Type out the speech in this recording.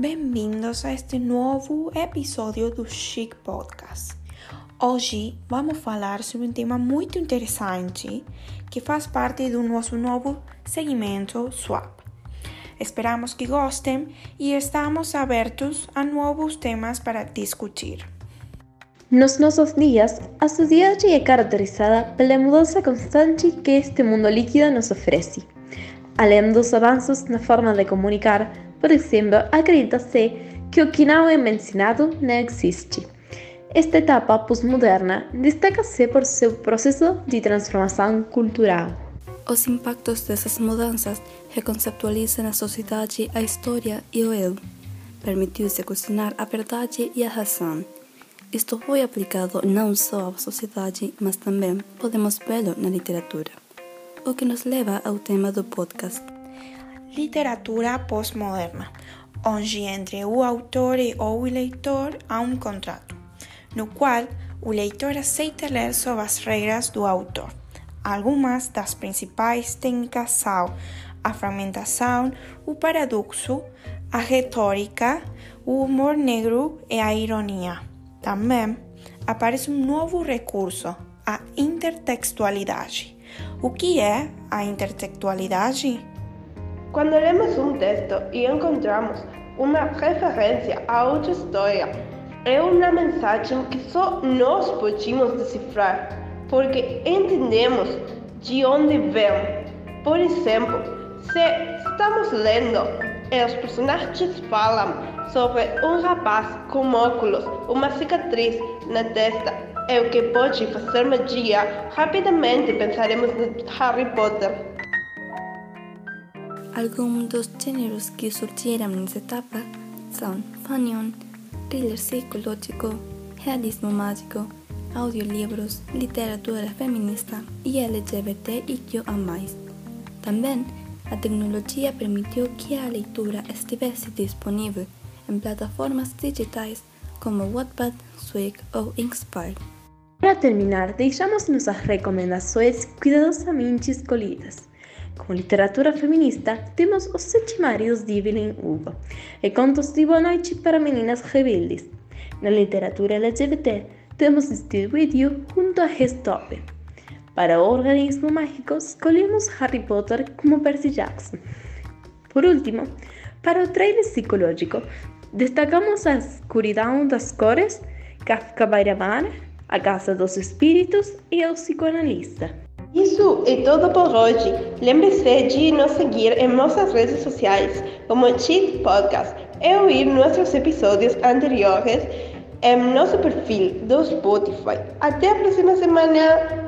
Bem-vindos a este novo episódio do Chic Podcast. Hoje vamos falar sobre um tema muito interessante que faz parte do nosso novo segmento Swap. Esperamos que gostem e estamos abertos a novos temas para discutir. Nos nossos dias, a sociedade é caracterizada pela mudança constante que este mundo líquido nos oferece. Além dos avanços na forma de comunicar, por exemplo, acredita-se que o que não é mencionado não existe. Esta etapa pós-moderna destaca-se por seu processo de transformação cultural. Os impactos dessas mudanças reconceptualizam a sociedade, a história e o eu. Permitiu-se questionar a verdade e a razão. Isto foi aplicado não só à sociedade, mas também podemos vê-lo na literatura. O que nos leva ao tema do podcast literatura pós-moderna, onde entre o autor e o leitor há um contrato, no qual o leitor aceita ler sob as regras do autor. Algumas das principais técnicas são a fragmentação, o paradoxo, a retórica, o humor negro e a ironia. Também aparece um novo recurso, a intertextualidade. O que é a intertextualidade? Quando lemos um texto e encontramos uma referência a outra história, é uma mensagem que só nós podemos decifrar, porque entendemos de onde vem. Por exemplo, se estamos lendo e os personagens falam sobre um rapaz com óculos, uma cicatriz na testa e o que pode fazer magia, rapidamente pensaremos no Harry Potter. Algunos géneros que surgieron en esta etapa son fanion, thriller psicológico, realismo mágico, audiolibros, literatura feminista y LGBTIQA+. También, la tecnología permitió que la lectura estuviese disponible en plataformas digitales como Wattpad, Swig o Inspire. Para terminar, dejamos nuestras recomendaciones cuidadosamente escolhidas. Com literatura feminista, temos Os Sete Maridos de Evelyn Hugo e Contos de Boa Noite para Meninas Rebeldes. Na literatura LGBT, temos With You junto a Restop. Para o organismo mágico, escolhemos Harry Potter como Percy Jackson. Por último, para o trailer psicológico, destacamos A Escuridão das Cores, Kafka Bairamar, A Casa dos Espíritos e O Psicoanalista. Isso é tudo por hoje. Lembre-se de nos seguir em nossas redes sociais, como Cheat Podcast, e ouvir nossos episódios anteriores em nosso perfil do Spotify. Até a próxima semana!